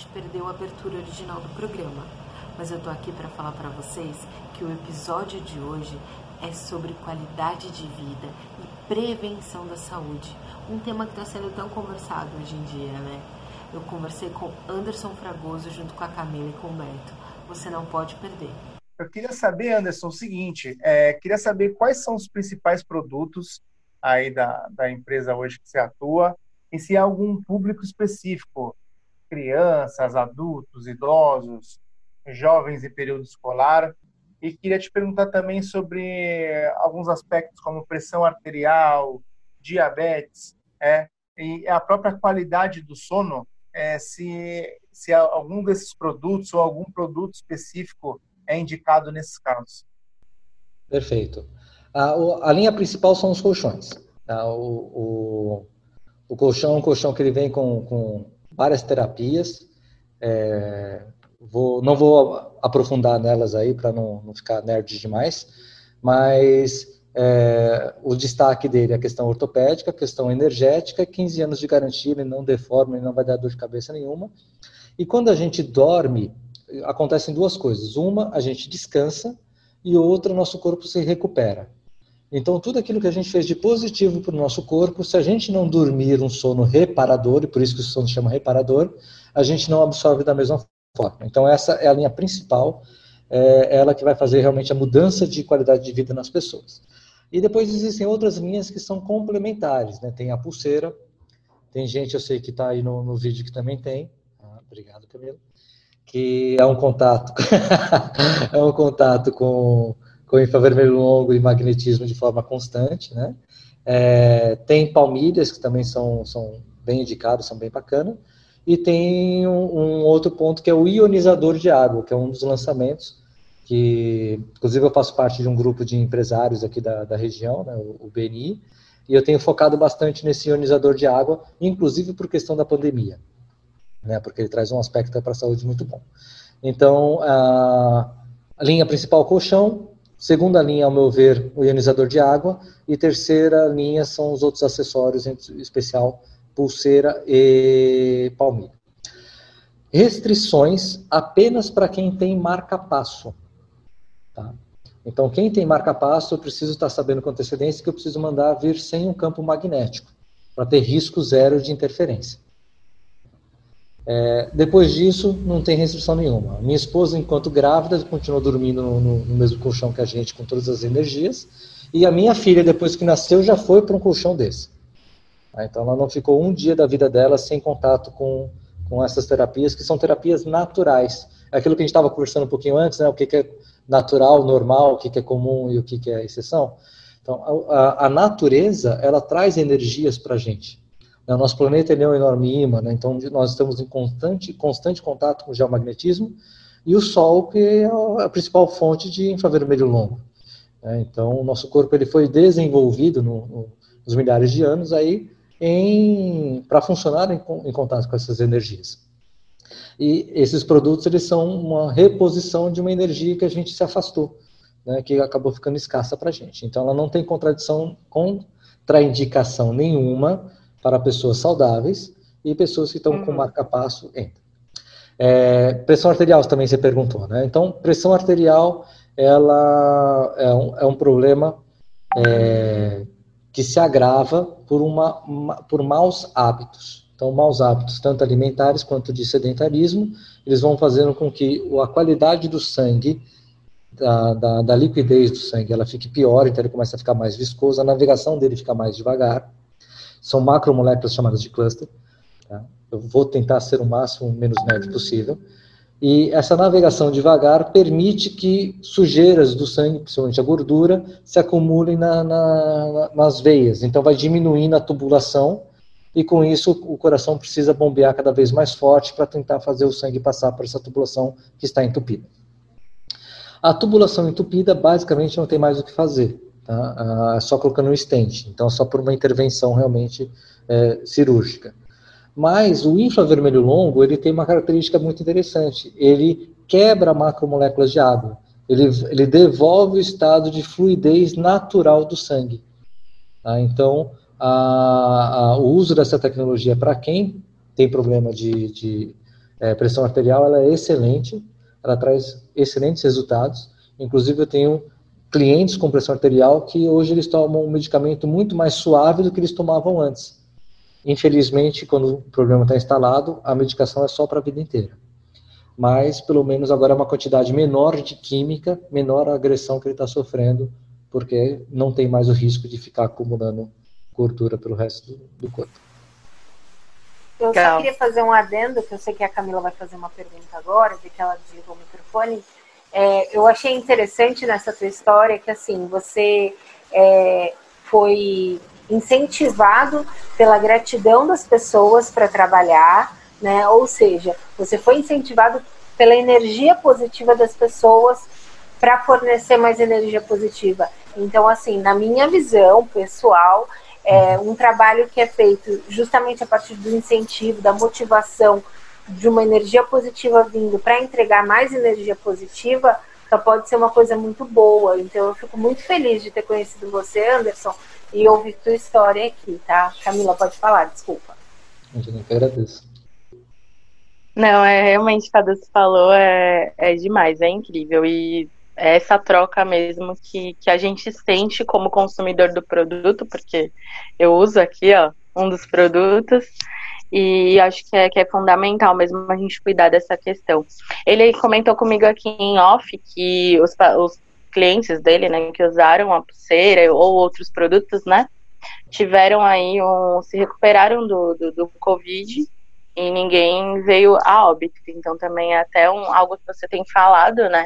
gente perdeu a abertura original do programa, mas eu tô aqui para falar para vocês que o episódio de hoje é sobre qualidade de vida e prevenção da saúde, um tema que está sendo tão conversado hoje em dia, né? Eu conversei com Anderson Fragoso junto com a Camila e com o Beto. Você não pode perder. Eu queria saber, Anderson, o seguinte: é, queria saber quais são os principais produtos aí da, da empresa hoje que você atua e se há algum público específico, crianças, adultos, idosos, jovens em período escolar. E queria te perguntar também sobre alguns aspectos como pressão arterial, diabetes, é, e a própria qualidade do sono, é, se, se algum desses produtos ou algum produto específico é indicado nesses casos. Perfeito. A, a linha principal são os colchões. Tá? O, o, o, colchão é um colchão que ele vem com, com várias terapias. É, vou, não vou aprofundar nelas aí para não, não ficar nerd demais, mas é, o destaque dele é a questão ortopédica, a questão energética, 15 anos de garantia, ele não deforma, ele não vai dar dor de cabeça nenhuma. E quando a gente dorme, acontecem duas coisas. Uma, a gente descansa e outra, nosso corpo se recupera. Então, tudo aquilo que a gente fez de positivo para o nosso corpo, se a gente não dormir um sono reparador, e por isso que o sono chama reparador, a gente não absorve da mesma forma. Então, essa é a linha principal, é ela que vai fazer realmente a mudança de qualidade de vida nas pessoas. E depois existem outras linhas que são complementares, né? Tem a pulseira, tem gente, eu sei que está aí no, no vídeo que também tem. Ah, obrigado, Camila que é um contato, é um contato com, com infravermelho longo e magnetismo de forma constante, né? É, tem palmilhas que também são, são bem indicados, são bem bacanas. E tem um, um, outro ponto que é o ionizador de água, que é um dos lançamentos que, inclusive, eu faço parte de um grupo de empresários aqui da, da região, né, o, o BNI, e eu tenho focado bastante nesse ionizador de água, inclusive por questão da pandemia né, porque ele traz um aspecto para a saúde muito bom. Então, a, a linha principal, colchão, segunda linha, ao meu ver, o ionizador de água, e terceira linha são os outros acessórios, em especial pulseira e palmilha. Restrições apenas para quem tem marca-passo. Tá? Então, quem tem marca-passo, eu preciso estar sabendo com antecedência que eu preciso mandar vir sem um campo magnético, para ter risco zero de interferência. É, depois disso, não tem restrição nenhuma. Minha esposa, enquanto grávida, continuou dormindo no, no, mesmo colchão que a gente, com todas as energias. E a minha filha, depois que nasceu, já foi para um colchão desse. Então, ela não ficou um dia da vida dela sem contato com, com essas terapias, que são terapias naturais. É aquilo que a gente estava conversando um pouquinho antes, né? o que, que é natural, normal, o que, que é comum e o que, que é exceção. Então, a, a natureza, ela traz energias para a gente. O nosso planeta é um enorme imã, né? então nós estamos em constante, constante contato com o geomagnetismo e o Sol, que é a principal fonte de infravermelho longo. Né? Então, o nosso corpo ele foi desenvolvido no, no, nos milhares de anos aí para funcionar em, em contato com essas energias. E esses produtos eles são uma reposição de uma energia que a gente se afastou, né, que acabou ficando escassa para a gente. Então, ela não tem contradição, contraindicação nenhuma para pessoas saudáveis e pessoas que estão uhum. com marca-passo entra. É, pressão arterial também você perguntou, né? Então, pressão arterial ela é um, é um problema é, que se agrava por, uma, uma, por maus hábitos. Então, maus hábitos, tanto alimentares quanto de sedentarismo, eles vão fazendo com que a qualidade do sangue, da, da, da liquidez do sangue, ela fique pior, então ele começa a ficar mais viscoso, a navegação dele fica mais devagar. São macromoléculas chamadas de cluster. Tá? Eu vou tentar ser o máximo menos nerd possível. E essa navegação devagar permite que sujeiras do sangue, principalmente a gordura, se acumulem na, na, nas veias. Então, vai diminuindo a tubulação e, com isso, o coração precisa bombear cada vez mais forte para tentar fazer o sangue passar por essa tubulação que está entupida. A tubulação entupida, basicamente, não tem mais o que fazer tá? só colocando um stent, então só por uma intervenção realmente é, cirúrgica. Mas o infravermelho longo, ele tem uma característica muito interessante, ele quebra macromoléculas de água, ele, ele devolve o estado de fluidez natural do sangue. Tá? Então, a, a, o uso dessa tecnologia para quem tem problema de, de, É, pressão arterial ela é excelente, ela traz excelentes resultados. Inclusive eu tenho clientes com pressão arterial que hoje eles tomam um medicamento muito mais suave do que eles tomavam antes. Infelizmente, quando o problema está instalado, a medicação é só para a vida inteira. Mas, pelo menos, agora é uma quantidade menor de química, menor a agressão que ele está sofrendo, porque não tem mais o risco de ficar acumulando gordura pelo resto do, do corpo. Eu só queria fazer um adendo, que eu sei que a Camila vai fazer uma pergunta agora, de que ela desligou o microfone. É, eu achei interessante nessa tua história que, assim, você é, foi incentivado pela gratidão das pessoas para trabalhar, né? Ou seja, você foi incentivado pela energia positiva das pessoas para fornecer mais energia positiva. Então, assim, na minha visão pessoal, é um trabalho que é feito justamente a partir do incentivo, da motivação, de uma energia positiva vindo para entregar mais energia positiva, só pode ser uma coisa muito boa. Então, eu fico muito feliz de ter conhecido você, Anderson, e ouvir tua história aqui, tá? Camila, pode falar, desculpa. Eu que agradeço. Não, é realmente, cada você falou, é, é demais, é incrível. E é essa troca mesmo que, que a gente sente como consumidor do produto, porque eu uso aqui, ó, um dos produtos, e acho que é, que é fundamental mesmo a gente cuidar dessa questão. Ele comentou comigo aqui em off que os, os clientes dele, né, que usaram a pulseira ou outros produtos, né, tiveram aí um, se recuperaram do, do, do Covid e ninguém veio a óbito. Então também é até um, algo que você tem falado, né,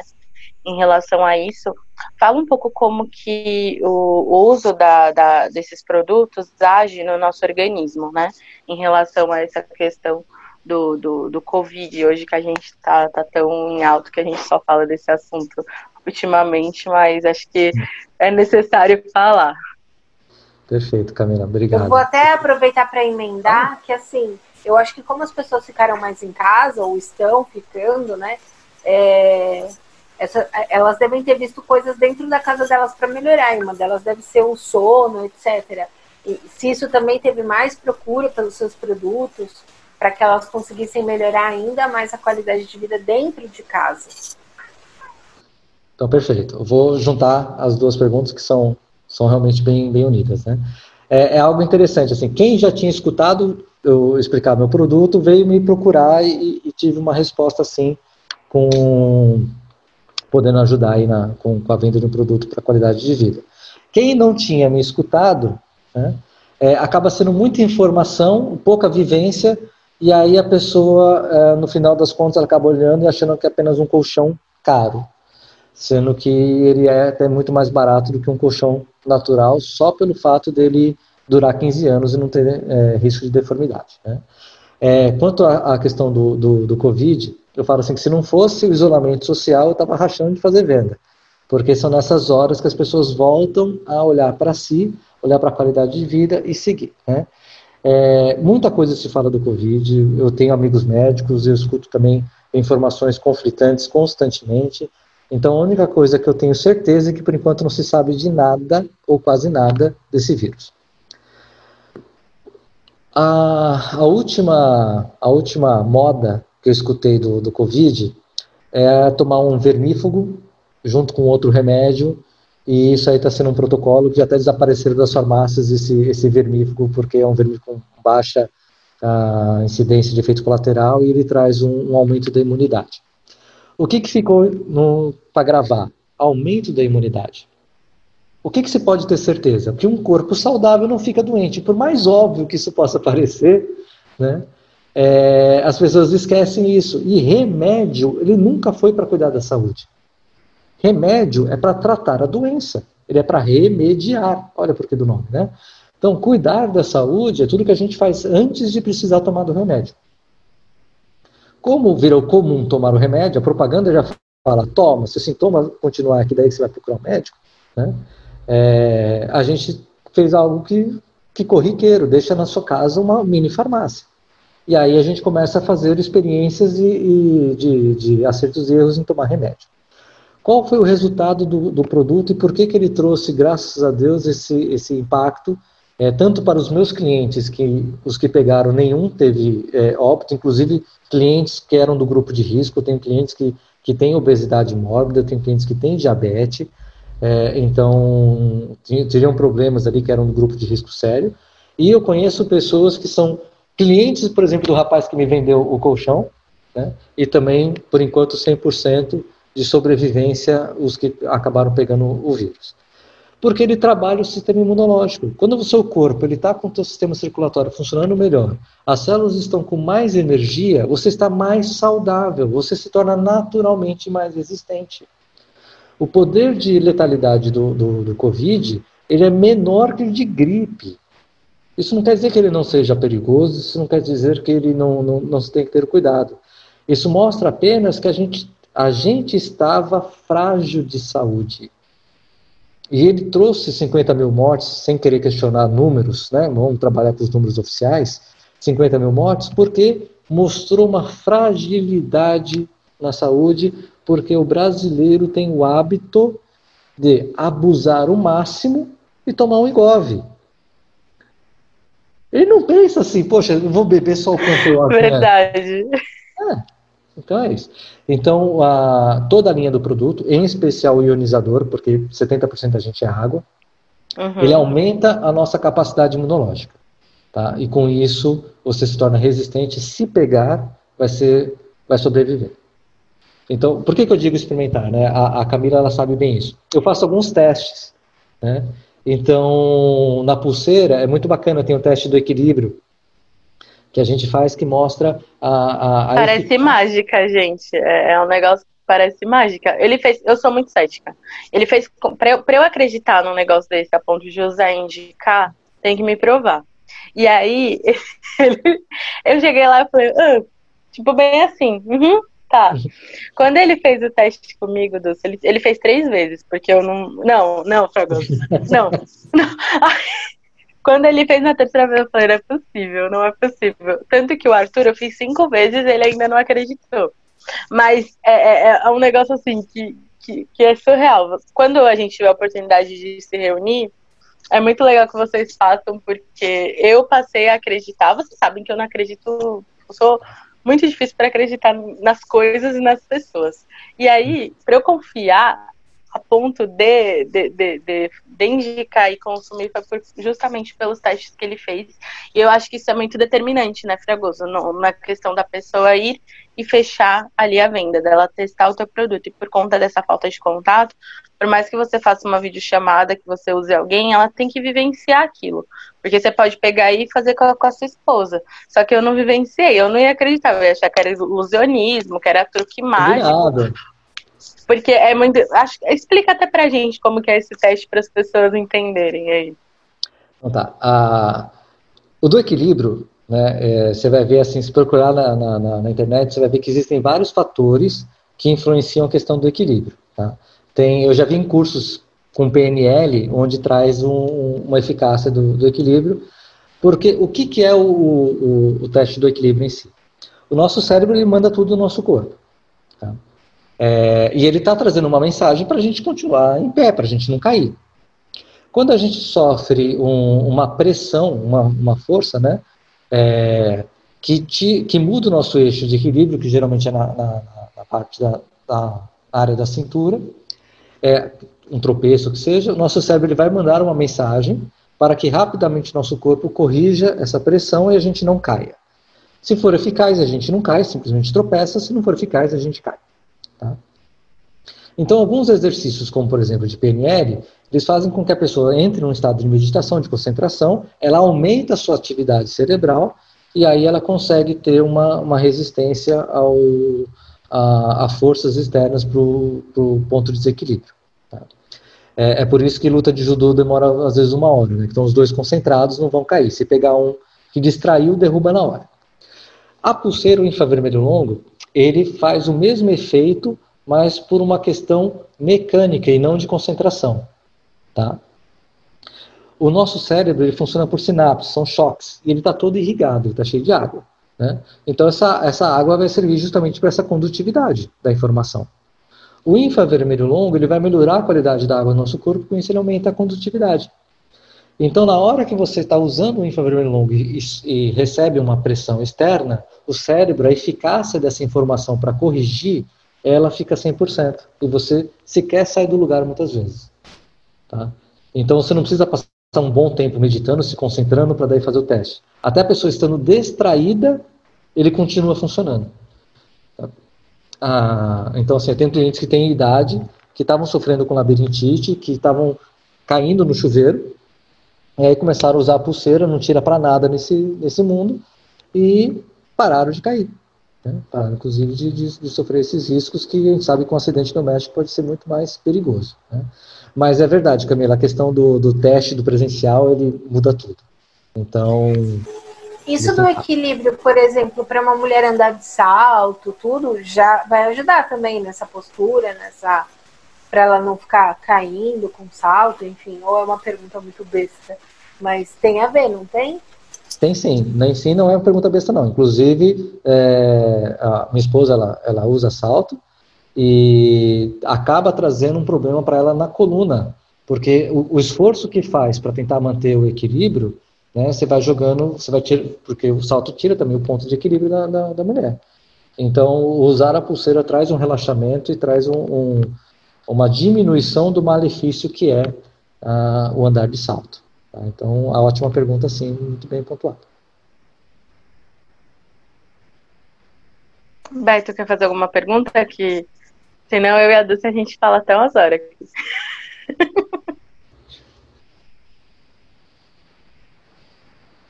em relação a isso. Fala um pouco como que o, uso da, da, desses produtos age no nosso organismo, né, em relação a essa questão do, do, do Covid, hoje que a gente está tá tão em alto que a gente só fala desse assunto ultimamente, mas acho que é necessário falar. Perfeito, Camila, obrigado. Eu vou até aproveitar para emendar ah. que assim, eu acho que como as pessoas ficaram mais em casa ou estão ficando, né? É, essa, elas devem ter visto coisas dentro da casa delas para melhorar. E uma delas deve ser o sono, etc. E se isso também teve mais procura pelos seus produtos, para que elas conseguissem melhorar ainda mais a qualidade de vida dentro de casa. Então, perfeito. Eu vou juntar as duas perguntas que são, são realmente bem, bem unidas, né? É, é algo interessante, assim, quem já tinha escutado eu explicar meu produto veio me procurar e, e tive uma resposta, assim, com podendo ajudar aí na, com, com a venda de um produto para qualidade de vida. Quem não tinha me escutado, né, é, acaba sendo muita informação, pouca vivência, e aí a pessoa, é, no final das contas, ela acaba olhando e achando que é apenas um colchão caro sendo que ele é até muito mais barato do que um colchão natural, só pelo fato dele durar 15 anos e não ter é, risco de deformidade. Né? É, quanto à questão do, do, do, Covid, eu falo assim que se não fosse o isolamento social, eu estava rachando de fazer venda, porque são nessas horas que as pessoas voltam a olhar para si, olhar para a qualidade de vida e seguir. Né? É, muita coisa se fala do Covid, eu tenho amigos médicos, eu escuto também informações conflitantes constantemente, então, a única coisa que eu tenho certeza é que, por enquanto, não se sabe de nada, ou quase nada, desse vírus. A, a, última, a última moda que eu escutei do, do Covid é tomar um vermífugo junto com outro remédio, e isso aí está sendo um protocolo que já até desapareceram das farmácias esse, esse vermífugo, porque é um vermífugo com baixa uh, incidência de efeito colateral e ele traz um, um aumento da imunidade. O que, que ficou para gravar? Aumento da imunidade. O que, que se pode ter certeza? Que um corpo saudável não fica doente. Por mais óbvio que isso possa parecer, né, é, as pessoas esquecem isso. E remédio, ele nunca foi para cuidar da saúde. Remédio é para tratar a doença. Ele é para remediar. Olha por que do nome, né? Então, cuidar da saúde é tudo que a gente faz antes de precisar tomar do remédio. Como virou comum tomar o remédio, a propaganda já fala, toma, se o sintoma continuar aqui, daí você vai procurar um médico, né? É, a gente fez algo que, que corriqueiro, deixa na sua casa uma mini farmácia. E aí a gente começa a fazer experiências e, e de, de acertos e erros em tomar remédio. Qual foi o resultado do, do produto e por que, que ele trouxe, graças a Deus, esse, esse impacto? É, tanto para os meus clientes, que os que pegaram, nenhum teve é, óbito, inclusive clientes que eram do grupo de risco, tem clientes que, que têm obesidade mórbida, tem clientes que têm diabetes, é, então teriam problemas ali que eram do grupo de risco sério, e eu conheço pessoas que são clientes, por exemplo, do rapaz que me vendeu o colchão, né, e também, por enquanto, 100% de sobrevivência os que acabaram pegando o vírus porque ele trabalha o sistema imunológico. Quando o seu corpo está com o seu sistema circulatório funcionando melhor, as células estão com mais energia, você está mais saudável, você se torna naturalmente mais resistente. O poder de letalidade do, do, do Covid ele é menor que o de gripe. Isso não quer dizer que ele não seja perigoso, isso não quer dizer que ele não, não, não se tem que ter cuidado. Isso mostra apenas que a gente, a gente estava frágil de saúde. E ele trouxe 50 mil mortes, sem querer questionar números, né? vamos trabalhar com os números oficiais, 50 mil mortes, porque mostrou uma fragilidade na saúde, porque o brasileiro tem o hábito de abusar o máximo e tomar um engove. Ele não pensa assim, poxa, eu vou beber só o quanto eu Verdade. É. Então é isso. Então, a, toda a linha do produto, em especial o ionizador, porque 70% da gente é água, uhum. ele aumenta a nossa capacidade imunológica. Tá? E com isso, você se torna resistente. Se pegar, vai, ser, vai sobreviver. Então, por que, que eu digo experimentar? Né? A, a Camila ela sabe bem isso. Eu faço alguns testes. Né? Então, na pulseira, é muito bacana, tem o teste do equilíbrio, que a gente faz que mostra a. a, a parece mágica, gente. É, é, um negócio que parece mágica. Ele fez. Eu sou muito cética. Ele fez. Pra eu, pra eu acreditar num negócio desse a ponto de usar e indicar, tem que me provar. E aí, ele, eu cheguei lá e falei, ah, tipo, bem assim, uhum, tá. Quando ele fez o teste comigo, Dulce, ele, ele fez três vezes, porque eu não. Não, não, Fragoso. Não, não. Quando ele fez na terceira vez, eu falei, não é possível, não é possível. Tanto que o Arthur, eu fiz cinco vezes ele ainda não acreditou. Mas é, é, é um negócio assim que, que, que, é surreal. Quando a gente tiver a oportunidade de se reunir, é muito legal que vocês façam, porque eu passei a acreditar. Vocês sabem que eu não acredito, eu sou muito difícil para acreditar nas coisas e nas pessoas. E aí, para eu confiar, a ponto de, de, de, de, de indicar e consumir foi justamente pelos testes que ele fez. E eu acho que isso é muito determinante, né, Fragoso? No, na questão da pessoa ir e fechar ali a venda, dela testar o teu produto. E por conta dessa falta de contato, por mais que você faça uma videochamada, que você use alguém, ela tem que vivenciar aquilo. Porque você pode pegar e fazer com a, com a sua esposa. Só que eu não vivenciei, eu não ia acreditar, eu ia achar que era ilusionismo, que era truque mágico. Obrigado. Porque é muito. Acho, explica até pra gente como que é esse teste para as pessoas entenderem aí. Então tá. O do equilíbrio, né, é, você vai ver assim, se procurar na, na, na, internet, você vai ver que existem vários fatores que influenciam a questão do equilíbrio. Tá? Tem, eu já vi em cursos com PNL, onde traz um, uma eficácia do, do, equilíbrio, porque o que, que é o, o, o, teste do equilíbrio em si? O nosso cérebro ele manda tudo no nosso corpo. Tá? É, e ele está trazendo uma mensagem para a gente continuar em pé, para a gente não cair. Quando a gente sofre um, uma pressão, uma, uma força, né, é, que, te, que muda o nosso eixo de equilíbrio, que geralmente é na, na, na parte da, da, área da cintura, é, um tropeço que seja, o nosso cérebro ele vai mandar uma mensagem para que rapidamente nosso corpo corrija essa pressão e a gente não caia. Se for eficaz, a gente não cai, simplesmente tropeça, se não for eficaz, a gente cai. Tá? Então, alguns exercícios, como por exemplo de PNL, eles fazem com que a pessoa entre num estado de meditação, de concentração, ela aumenta a sua atividade cerebral e aí ela consegue ter uma, uma resistência ao, a, a forças externas para o ponto de desequilíbrio. É, é, por isso que luta de judô demora às vezes uma hora, né? Então os dois concentrados não vão cair. Se pegar um que distraiu, derruba na hora. A pulseira, o infravermelho longo, ele faz o mesmo efeito, mas por uma questão mecânica e não de concentração. Tá? O nosso cérebro ele funciona por sinapses, são choques, e ele está todo irrigado, está cheio de água. Né? Então essa, essa água vai servir justamente para essa condutividade da informação. O infravermelho longo ele vai melhorar a qualidade da água no nosso corpo, com isso ele aumenta a condutividade. Então, na hora que você está usando o infravermelho longo e, e, recebe uma pressão externa, o cérebro, a eficácia dessa informação para corrigir, ela fica 100%. E você sequer sai do lugar muitas vezes. Tá? Então, você não precisa passar um bom tempo meditando, se concentrando para daí fazer o teste. Até a pessoa estando distraída, ele continua funcionando. Ah, então, assim, eu tenho clientes que têm idade, que estavam sofrendo com labirintite, que estavam caindo no chuveiro, e aí começaram a usar a pulseira, não tira para nada nesse, nesse mundo, e pararam de cair. Né? Pararam, inclusive, de, de, de, sofrer esses riscos que a gente sabe que um acidente doméstico pode ser muito mais perigoso. Né? Mas é verdade, Camila, a questão do, do teste do presencial, ele muda tudo. Então... Isso do equilíbrio, por exemplo, para uma mulher andar de salto, tudo, já vai ajudar também nessa postura, nessa para ela não ficar caindo com salto, enfim, ou é uma pergunta muito besta, mas tem a ver, não tem? Tem sim, nem sim não é uma pergunta besta não. Inclusive, é, a minha esposa ela, ela usa salto e acaba trazendo um problema para ela na coluna, porque o, o esforço que faz para tentar manter o equilíbrio, né, você vai jogando, você vai tirar, porque o salto tira também o ponto de equilíbrio da, da, da mulher. Então, usar a pulseira traz um relaxamento e traz um, um uma diminuição do malefício que é uh, o andar de salto. Tá? Então, a ótima pergunta, sim, muito bem pontuada. Beto, quer fazer alguma pergunta? Que senão eu e a Dulce a gente fala até umas horas.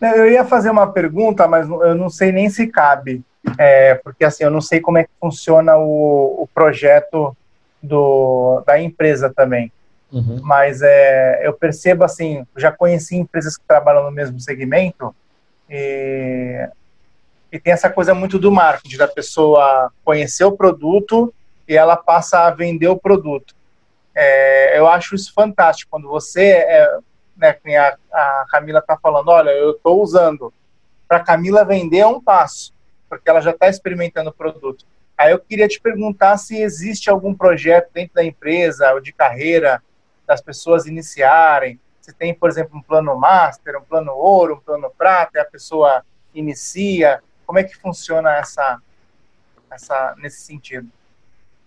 Eu ia fazer uma pergunta, mas eu não sei nem se cabe, é, porque assim eu não sei como é que funciona o, o projeto do, da empresa também. Uhum. Mas é, eu percebo assim, já conheci empresas que trabalham no mesmo segmento e, e tem essa coisa muito do marketing, da pessoa conhecer o produto e ela passa a vender o produto. É, eu acho isso fantástico quando você, é, né, a, a Camila está falando, olha, eu estou usando. Para Camila vender é um passo, porque ela já está experimentando o produto. Aí eu queria te perguntar se existe algum projeto dentro da empresa ou de carreira das pessoas iniciarem. Se tem, por exemplo, um plano master, um plano ouro, um plano prata, e a pessoa inicia. Como é que funciona essa, essa nesse sentido?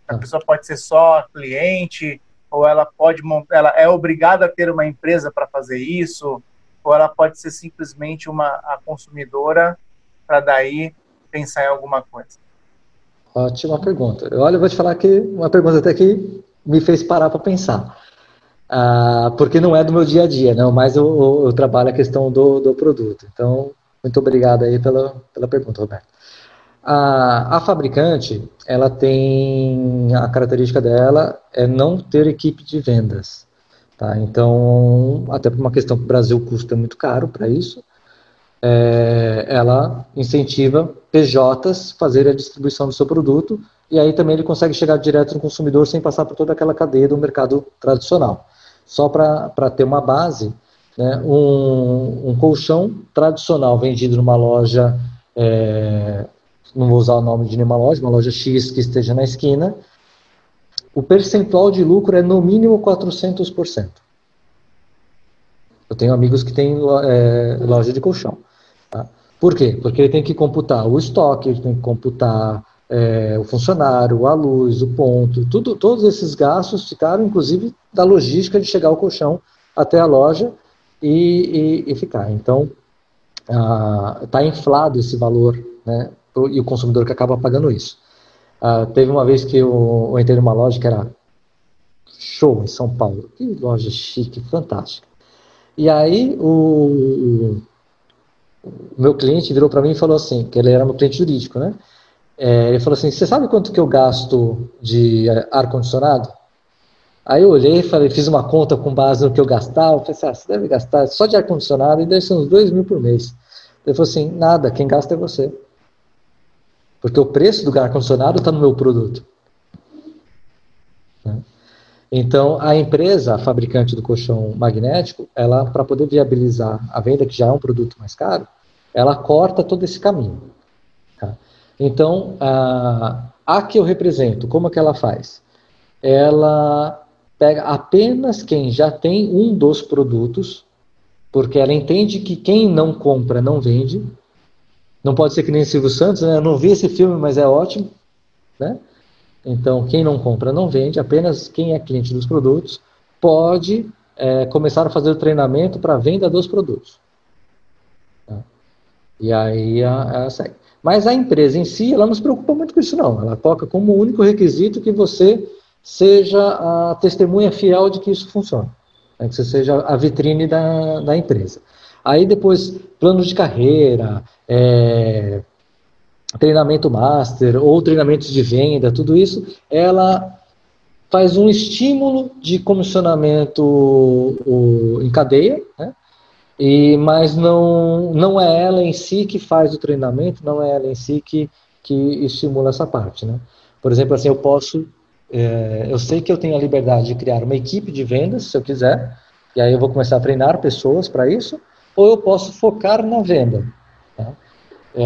A ah. pessoa pode ser só cliente, ou ela pode ela é obrigada a ter uma empresa para fazer isso, ou ela pode ser simplesmente uma a consumidora para daí pensar em alguma coisa. Ótima pergunta. Olha, eu vou te falar que uma pergunta até que me fez parar para pensar. Ah, porque não é do meu dia a dia, não, mas eu, eu trabalho a questão do, do produto. Então, muito obrigado aí pela, pela pergunta, Roberto. A, a fabricante, ela tem a característica dela é não ter equipe de vendas. Tá? Então, até por uma questão que o Brasil custa muito caro para isso, é, ela incentiva PJs fazer a distribuição do seu produto e aí também ele consegue chegar direto no consumidor sem passar por toda aquela cadeia do mercado tradicional. Só para ter uma base, né, um, um, colchão tradicional vendido numa loja, é, não vou usar o nome de nenhuma loja, uma loja X que esteja na esquina, o percentual de lucro é no mínimo 400%. Eu tenho amigos que têm é, loja de colchão. Tá? Por quê? Porque ele tem que computar o estoque, ele tem que computar é, o funcionário, a luz, o ponto, tudo, todos esses gastos ficaram, inclusive, da logística de chegar o colchão até a loja e, e, e ficar. Então, está inflado esse valor, né? E o consumidor que acaba pagando isso. Ah, teve uma vez que eu, eu entrei numa loja que era show em São Paulo, que loja chique, fantástica. E aí o, o meu cliente virou para mim e falou assim, que ele era meu cliente jurídico, né? É, ele falou assim, você sabe quanto que eu gasto de ar-condicionado? Aí eu olhei falei, fiz uma conta com base no que eu gastava, falei assim, ah, você deve gastar só de ar-condicionado e deve ser uns dois mil por mês. Ele falou assim, nada, quem gasta é você. Porque o preço do ar-condicionado está no meu produto. Né? Então, a empresa, a fabricante do colchão magnético, ela, para poder viabilizar a venda, que já é um produto mais caro, ela corta todo esse caminho. Tá? Então, a, a que eu represento, como é que ela faz? Ela pega apenas quem já tem um dos produtos porque ela entende que quem não compra não vende. Não pode ser que nem Silvio Santos, né? Eu não vi esse filme, mas é ótimo, né? Então, quem não compra não vende, apenas quem é cliente dos produtos pode é, começar a fazer o treinamento para venda dos produtos. Tá? E aí a, a segue. Mas a empresa em si, ela não se preocupa muito com isso, não. Ela coloca como único requisito que você seja a testemunha fiel de que isso funciona. Né? Que você seja a vitrine da, da empresa. Aí depois, planos de carreira, é, treinamento master ou treinamentos de venda, tudo isso, ela faz um estímulo de comissionamento o, em cadeia, né? E, mas não, não é ela em si que faz o treinamento, não é ela em si que, que estimula essa parte. Né? Por exemplo, assim, eu posso, é, eu sei que eu tenho a liberdade de criar uma equipe de vendas, se eu quiser, e aí eu vou começar a treinar pessoas para isso, ou eu posso focar na venda. Tá? É,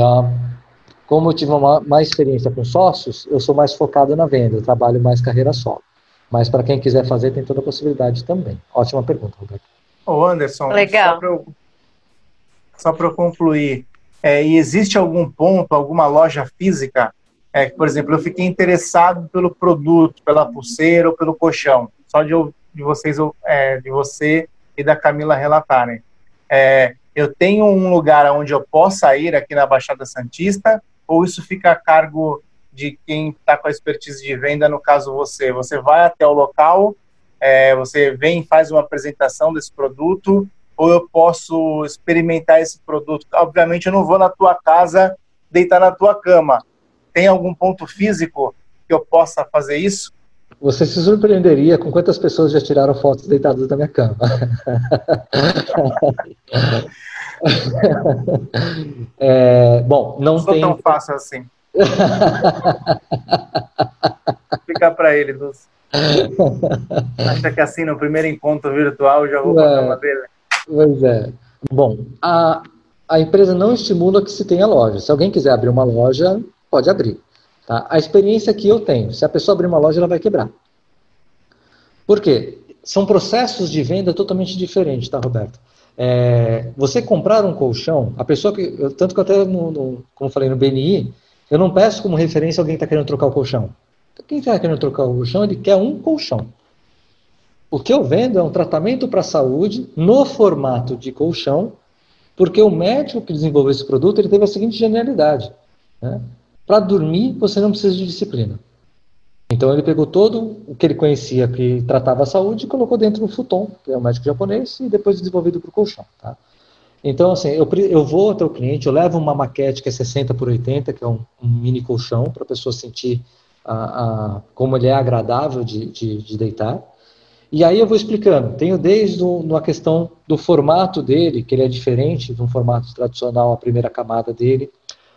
como eu tive uma, mais experiência com sócios, eu sou mais focado na venda, eu trabalho mais carreira solo. Mas para quem quiser fazer, tem toda a possibilidade também. Ótima pergunta, Roberto. Ô Anderson, Legal. só para eu, eu, concluir, é, e existe algum ponto, alguma loja física, é, por exemplo, eu fiquei interessado pelo produto, pela pulseira ou pelo colchão, só de, de vocês, é, de você e da Camila relatarem. É, eu tenho um lugar onde eu possa ir aqui na Baixada Santista, ou isso fica a cargo de quem está com a expertise de venda, no caso você? Você vai até o local, é, você vem faz uma apresentação desse produto, ou eu posso experimentar esse produto? Obviamente, eu não vou na tua casa deitar na tua cama. Tem algum ponto físico que eu possa fazer isso? Você se surpreenderia com quantas pessoas já tiraram fotos deitadas da minha cama. é, bom, não, não tem. tão fácil assim. Fica para ele. Acha que assim, no primeiro encontro virtual, já vou é, cama dele? Pois é. Bom, a, a empresa não estimula que se tenha loja. Se alguém quiser abrir uma loja, pode abrir. Tá? A experiência que eu tenho, se a pessoa abrir uma loja, ela vai quebrar. Por quê? São processos de venda totalmente diferentes, tá, Roberto? É, você comprar um colchão, a pessoa que. Tanto que eu até, no, no, como falei no BNI, eu não peço como referência alguém que está querendo trocar o colchão. Quem está querendo trocar o colchão, ele quer um colchão. O que eu vendo é um tratamento para a saúde no formato de colchão, porque o médico que desenvolveu esse produto ele teve a seguinte genialidade. Né? Para dormir, você não precisa de disciplina. Então ele pegou todo o que ele conhecia que tratava a saúde e colocou dentro do futon, que é um médico japonês, e depois desenvolvido para o colchão. Tá? Então, assim, eu, eu vou até o cliente, eu levo uma maquete que é 60 por 80, que é um, um mini colchão, para a pessoa sentir a, a, como ele é agradável de, de, de, deitar. E aí eu vou explicando. Tenho desde a questão do formato dele, que ele é diferente de um formato tradicional, a primeira camada dele.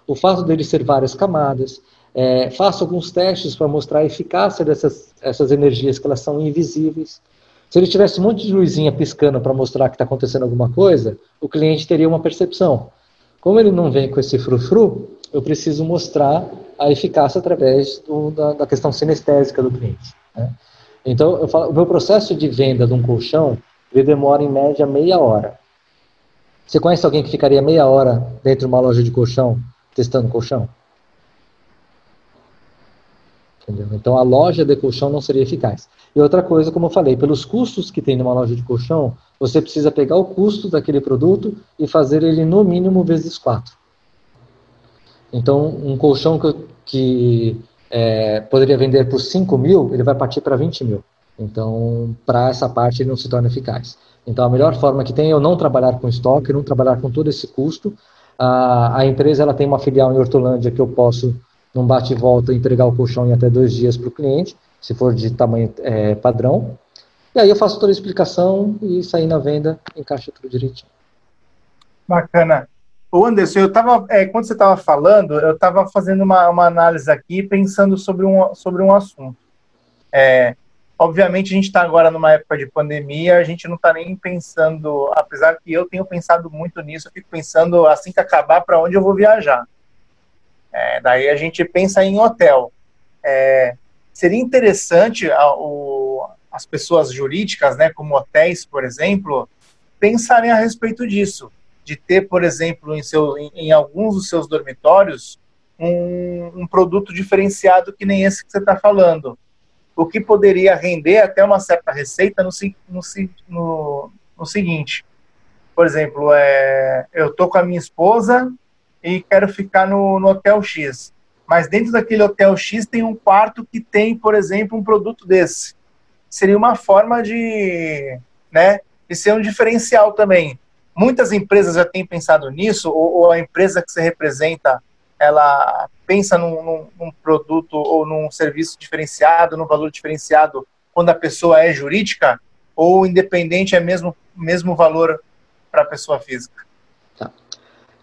O fato dele ser várias camadas, é, faço alguns testes para mostrar a eficácia dessas essas energias que elas são invisíveis. Se ele tivesse um monte de luzinha piscando para mostrar que está acontecendo alguma coisa, o cliente teria uma percepção. Como ele não vem com esse frufru, eu preciso mostrar a eficácia através do, da, da, questão sinestésica do cliente. Né? Então, falo, o meu processo de venda de um colchão ele demora em média meia hora. Você conhece alguém que ficaria meia hora dentro de uma loja de colchão testando colchão? Entendeu? Então a loja de colchão não seria eficaz. E outra coisa, como eu falei, pelos custos que tem numa loja de colchão, você precisa pegar o custo daquele produto e fazer ele no mínimo vezes quatro. Então um colchão que, que é, poderia vender por 5 mil, ele vai partir para 20 mil. Então, para essa parte, ele não se torna eficaz. Então, a melhor forma que tem é eu não trabalhar com estoque, não trabalhar com todo esse custo. A, a empresa ela tem uma filial em Hortolândia que eu posso num bate e volta, entregar o colchão em até dois dias para o cliente, se for de tamanho é, padrão. E aí eu faço toda a explicação e sair na venda, encaixa tudo direitinho. Bacana. O Anderson, eu tava, é, quando você estava falando, eu estava fazendo uma, uma análise aqui, pensando sobre um, sobre um assunto. É, obviamente, a gente está agora numa época de pandemia, a gente não está nem pensando, apesar que eu tenho pensado muito nisso, eu fico pensando assim que acabar para onde eu vou viajar. É, daí a gente pensa em hotel. É, seria interessante a, o, as pessoas jurídicas, né, como hotéis, por exemplo, pensarem a respeito disso, de ter, por exemplo, em, seu, em, em alguns dos seus dormitórios, um, um, produto diferenciado que nem esse que você está falando. O que poderia render até uma certa receita no, no, no, no seguinte. Por exemplo, é, eu estou com a minha esposa e quero ficar no, no hotel X. Mas dentro daquele hotel X tem um quarto que tem, por exemplo, um produto desse. Seria uma forma de, né, de ser um diferencial também. Muitas empresas já têm pensado nisso, ou, ou a empresa que você representa, ela pensa num, num, num, produto ou num serviço diferenciado, num valor diferenciado, quando a pessoa é jurídica, ou independente é mesmo mesmo valor para a pessoa física? Tá.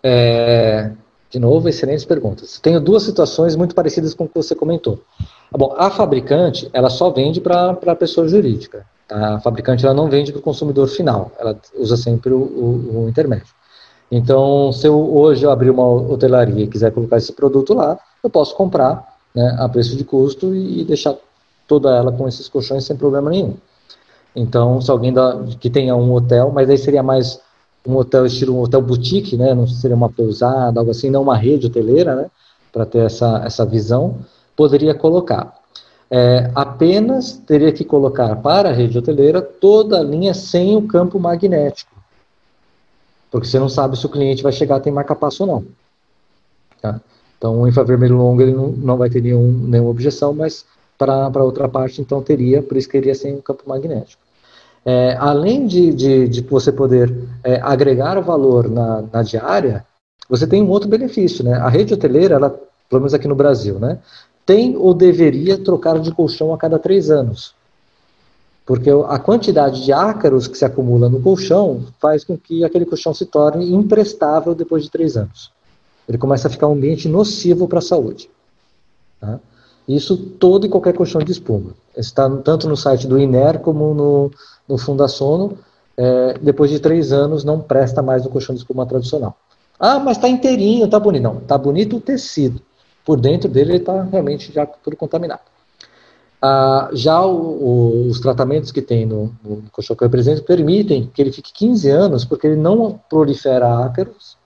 É, de novo, excelentes perguntas. Tenho duas situações muito parecidas com o que você comentou. Bom, a fabricante, ela só vende para a pessoa jurídica. Tá? A fabricante ela não vende para o consumidor final, ela usa sempre o, o, o, intermédio. Então, se eu hoje abrir uma hotelaria e quiser colocar esse produto lá, eu posso comprar né, a preço de custo e deixar toda ela com esses colchões sem problema nenhum. Então, se alguém que tenha um hotel, mas aí seria mais um hotel estilo um hotel boutique, né? Não seria uma pousada, algo assim, não uma rede hoteleira, né? Para ter essa, essa visão, poderia colocar. É, apenas teria que colocar para a rede hoteleira toda a linha sem o campo magnético. Porque você não sabe se o cliente vai chegar a ter marca-passo ou não. Tá? Então, o infravermelho longo ele não, não vai ter nenhum, nenhuma objeção, mas para outra parte, então, teria, por isso que iria sem o campo magnético. É, além de, de, de, você poder é, agregar valor na, na, diária, você tem um outro benefício, né? A rede hoteleira, ela, pelo menos aqui no Brasil, né, tem ou deveria trocar de colchão a cada três anos. Porque a quantidade de ácaros que se acumula no colchão faz com que aquele colchão se torne imprestável depois de três anos. Ele começa a ficar um ambiente nocivo para a saúde. Tá? Isso todo e qualquer colchão de espuma. Está tanto no site do INER como no, no Fundasono. É, depois de três anos, não presta mais o colchão de espuma tradicional. Ah, mas está inteirinho, está bonito. Não, está bonito o tecido. Por dentro dele, ele está realmente já tudo contaminado. Ah, já o, o, os tratamentos que tem no, no eu represento permitem que ele fique 15 anos, porque ele não prolifera ácaros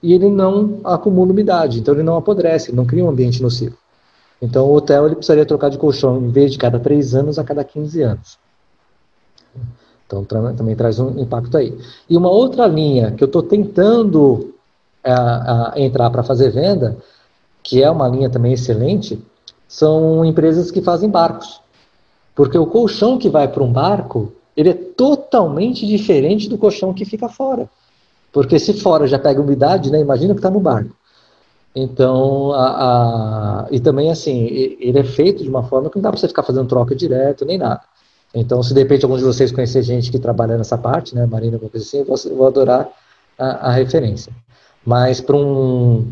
e ele não acumula umidade, então ele não apodrece, ele não cria um ambiente nocivo. Então o hotel ele precisaria trocar de colchão em vez de cada 3 anos a cada 15 anos. Então tra também traz um impacto aí. E uma outra linha que eu estou tentando a entrar para fazer venda, que é uma linha também excelente, são empresas que fazem barcos. Porque o colchão que vai para um barco, ele é totalmente diferente do colchão que fica fora. Porque se fora já pega umidade, né? Imagina que está no barco. Então, a, a, e também assim, ele é feito de uma forma que não dá para você ficar fazendo troca direto nem nada. Então, se de repente algum de vocês conhecer gente que trabalha nessa parte, né, Marina, alguma coisa assim, eu vou, eu vou adorar a, a, referência. Mas para um,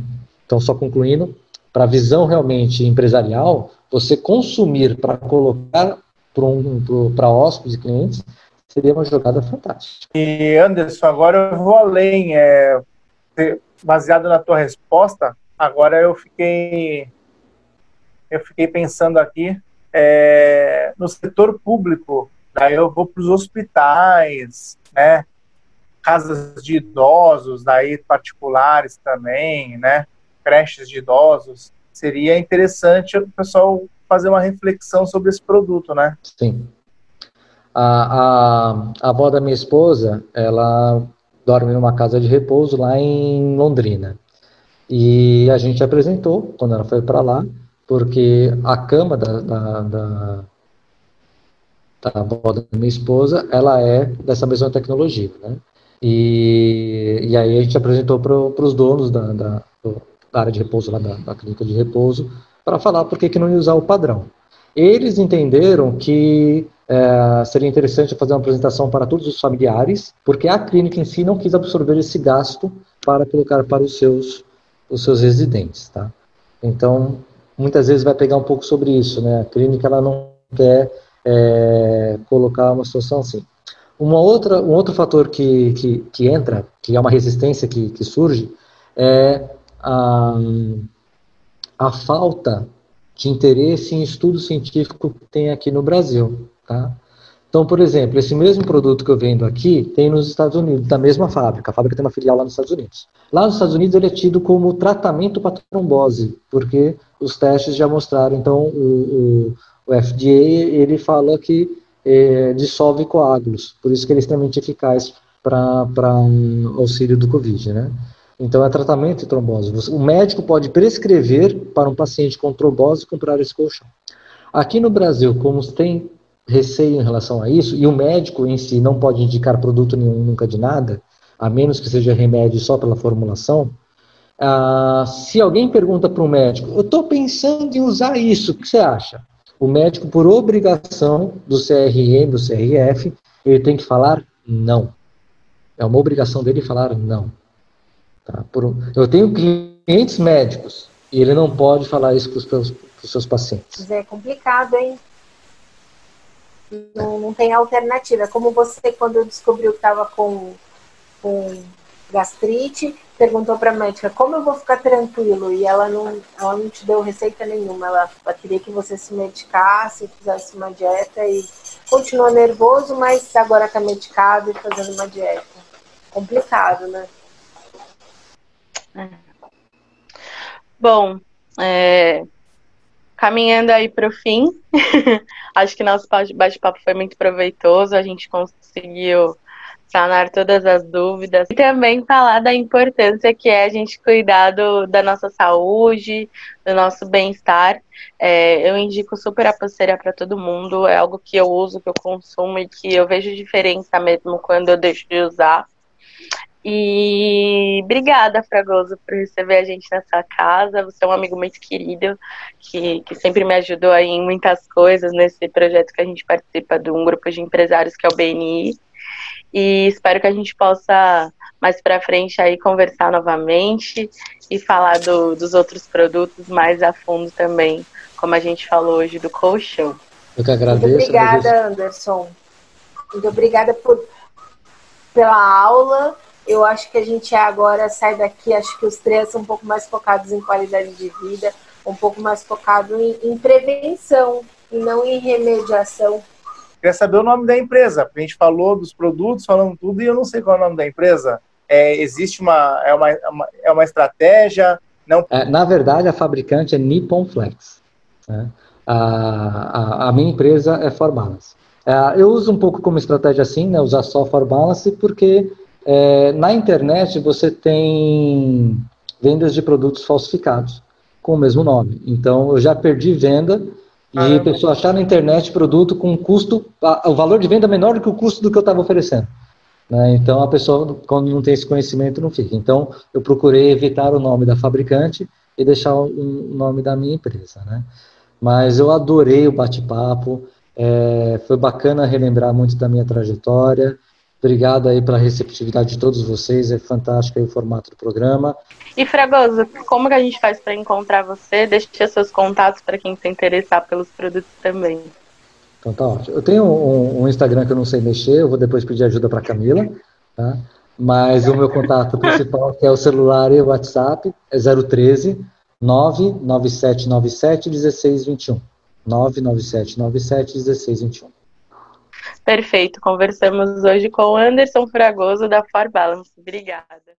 então só concluindo, para a visão realmente empresarial, você consumir para colocar para um, hóspedes e clientes seria uma jogada fantástica. E Anderson, agora eu vou além, é, baseado na tua resposta, Agora eu fiquei eu fiquei pensando aqui é, no setor público. Daí eu vou para os hospitais, né? Casas de idosos, daí particulares também, né? Creches de idosos. Seria interessante o pessoal fazer uma reflexão sobre esse produto, né? Sim. A, a, a avó da minha esposa, ela dorme numa casa de repouso lá em Londrina. E a gente apresentou quando ela foi para lá, porque a cama da, da, da, da avó da minha esposa, ela é dessa mesma tecnologia, né? E, e aí a gente apresentou para os donos da, da, da, área de repouso, lá da, da clínica de repouso, para falar por que, que não ia usar o padrão. Eles entenderam que é, seria interessante fazer uma apresentação para todos os familiares, porque a clínica em si não quis absorver esse gasto para colocar para os seus os seus residentes, tá? Então, muitas vezes vai pegar um pouco sobre isso, né? A clínica ela não quer é, colocar uma situação assim. Uma outra, um outro fator que, que, que entra, que é uma resistência que, que surge, é a, a falta de interesse em estudo científico que tem aqui no Brasil, tá? Então, por exemplo, esse mesmo produto que eu vendo aqui tem nos Estados Unidos, da mesma fábrica. A fábrica tem uma filial lá nos Estados Unidos. Lá nos Estados Unidos ele é tido como tratamento para trombose, porque os testes já mostraram. Então, o, o, o FDA ele fala que é, dissolve coágulos, por isso que ele é extremamente eficaz para auxílio do Covid, né? Então, é tratamento de trombose. O médico pode prescrever para um paciente com trombose comprar esse colchão. Aqui no Brasil, como tem receio em relação a isso, e o médico em si não pode indicar produto nenhum nunca de nada, a menos que seja remédio só pela formulação, ah, se alguém pergunta para o médico, eu estou pensando em usar isso, o que você acha? O médico, por obrigação do CRE, do CRF, ele tem que falar não. É uma obrigação dele falar não. Tá? Por, eu tenho clientes médicos e ele não pode falar isso para os seus pacientes. É complicado, hein? Não, não tem alternativa. É como você, quando descobriu que estava com, com gastrite, perguntou para a médica como eu vou ficar tranquilo e ela não, ela não te deu receita nenhuma. Ela, ela queria que você se medicasse, fizesse uma dieta e continua nervoso, mas agora está medicado e fazendo uma dieta. Complicado, né? Bom, é, caminhando aí para o fim, acho que nosso bate-papo foi muito proveitoso, a gente conseguiu sanar todas as dúvidas e também falar da importância que é a gente cuidar do, da nossa saúde, do nosso bem-estar. É, eu indico super a pulseira para todo mundo, é algo que eu uso, que eu consumo e que eu vejo diferença mesmo quando eu deixo de usar. E obrigada, Fragoso, por receber a gente nessa casa. Você é um amigo muito querido, que, que sempre me ajudou aí em muitas coisas nesse projeto que a gente participa de um grupo de empresários que é o BNI. E espero que a gente possa mais para frente aí conversar novamente e falar do, dos outros produtos mais a fundo também, como a gente falou hoje do colchão. Eu que agradeço. Muito obrigada, Anderson. Muito obrigada por, pela aula eu acho que a gente agora sai daqui, acho que os três são um pouco mais focados em qualidade de vida, um pouco mais focado em, em prevenção e não em remediação. Queria saber o nome da empresa, a gente falou dos produtos, falando tudo, e eu não sei qual é o nome da empresa. É, existe uma é, uma, é uma estratégia? Não... É, na verdade, a fabricante é Nippon Flex. Né? A, a, a, minha empresa é Forbalance. É, eu uso um pouco como estratégia assim, né, usar só Forbalance, porque é, na internet você tem vendas de produtos falsificados com o mesmo nome. Então eu já perdi venda e a pessoa achar na internet produto com custo, o valor de venda menor do que o custo do que eu estava oferecendo. Né? Então a pessoa, quando não tem esse conhecimento, não fica. Então eu procurei evitar o nome da fabricante e deixar o, o nome da minha empresa. Né? Mas eu adorei o bate-papo, é, foi bacana relembrar muito da minha trajetória. Obrigado aí pela receptividade de todos vocês, é fantástico aí o formato do programa. E Fragoso, como que a gente faz para encontrar você? Deixe seus contatos para quem se interessar pelos produtos também. Então tá ótimo. Eu tenho um, um Instagram que eu não sei mexer, eu vou depois pedir ajuda para Camila, tá? Mas o meu contato principal, que é o celular e o WhatsApp, é 013 99797 1621. 99797 1621. Perfeito. Conversamos hoje com Anderson Fragoso da For Balance. Obrigada.